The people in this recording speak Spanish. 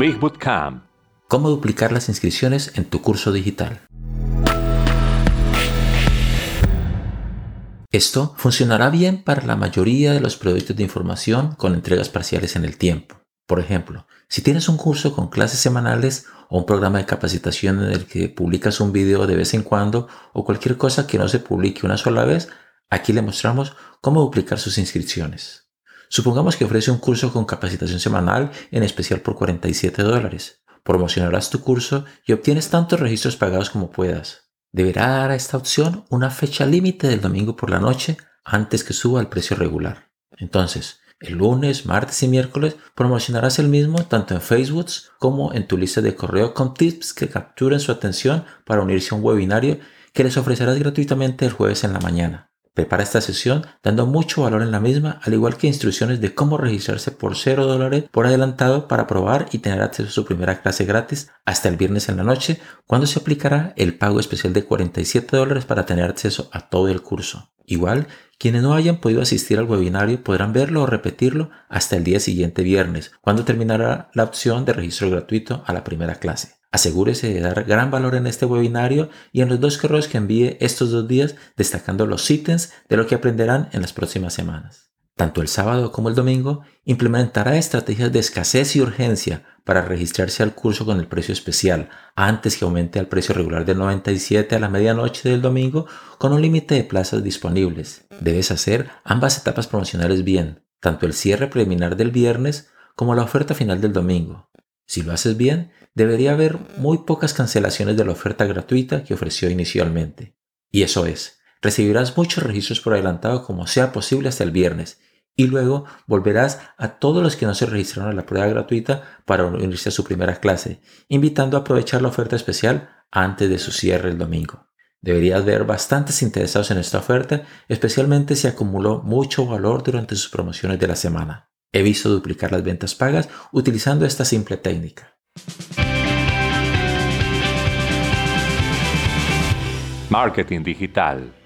Big. ¿Cómo duplicar las inscripciones en tu curso digital? Esto funcionará bien para la mayoría de los proyectos de información con entregas parciales en el tiempo. Por ejemplo, si tienes un curso con clases semanales o un programa de capacitación en el que publicas un video de vez en cuando o cualquier cosa que no se publique una sola vez, aquí le mostramos cómo duplicar sus inscripciones. Supongamos que ofrece un curso con capacitación semanal en especial por 47 dólares. Promocionarás tu curso y obtienes tantos registros pagados como puedas deberá dar a esta opción una fecha límite del domingo por la noche antes que suba al precio regular. Entonces, el lunes, martes y miércoles promocionarás el mismo tanto en Facebook como en tu lista de correo con tips que capturen su atención para unirse a un webinario que les ofrecerás gratuitamente el jueves en la mañana. Prepara esta sesión dando mucho valor en la misma, al igual que instrucciones de cómo registrarse por 0 dólares por adelantado para probar y tener acceso a su primera clase gratis hasta el viernes en la noche, cuando se aplicará el pago especial de 47 dólares para tener acceso a todo el curso. Igual, quienes no hayan podido asistir al webinario podrán verlo o repetirlo hasta el día siguiente viernes, cuando terminará la opción de registro gratuito a la primera clase. Asegúrese de dar gran valor en este webinario y en los dos correos que envíe estos dos días destacando los ítems de lo que aprenderán en las próximas semanas. Tanto el sábado como el domingo implementará estrategias de escasez y urgencia para registrarse al curso con el precio especial antes que aumente al precio regular del 97 a la medianoche del domingo con un límite de plazas disponibles. Debes hacer ambas etapas promocionales bien, tanto el cierre preliminar del viernes como la oferta final del domingo. Si lo haces bien, debería haber muy pocas cancelaciones de la oferta gratuita que ofreció inicialmente. Y eso es, recibirás muchos registros por adelantado como sea posible hasta el viernes y luego volverás a todos los que no se registraron a la prueba gratuita para unirse a su primera clase, invitando a aprovechar la oferta especial antes de su cierre el domingo. Deberías ver bastantes interesados en esta oferta, especialmente si acumuló mucho valor durante sus promociones de la semana. He visto duplicar las ventas pagas utilizando esta simple técnica. Marketing digital.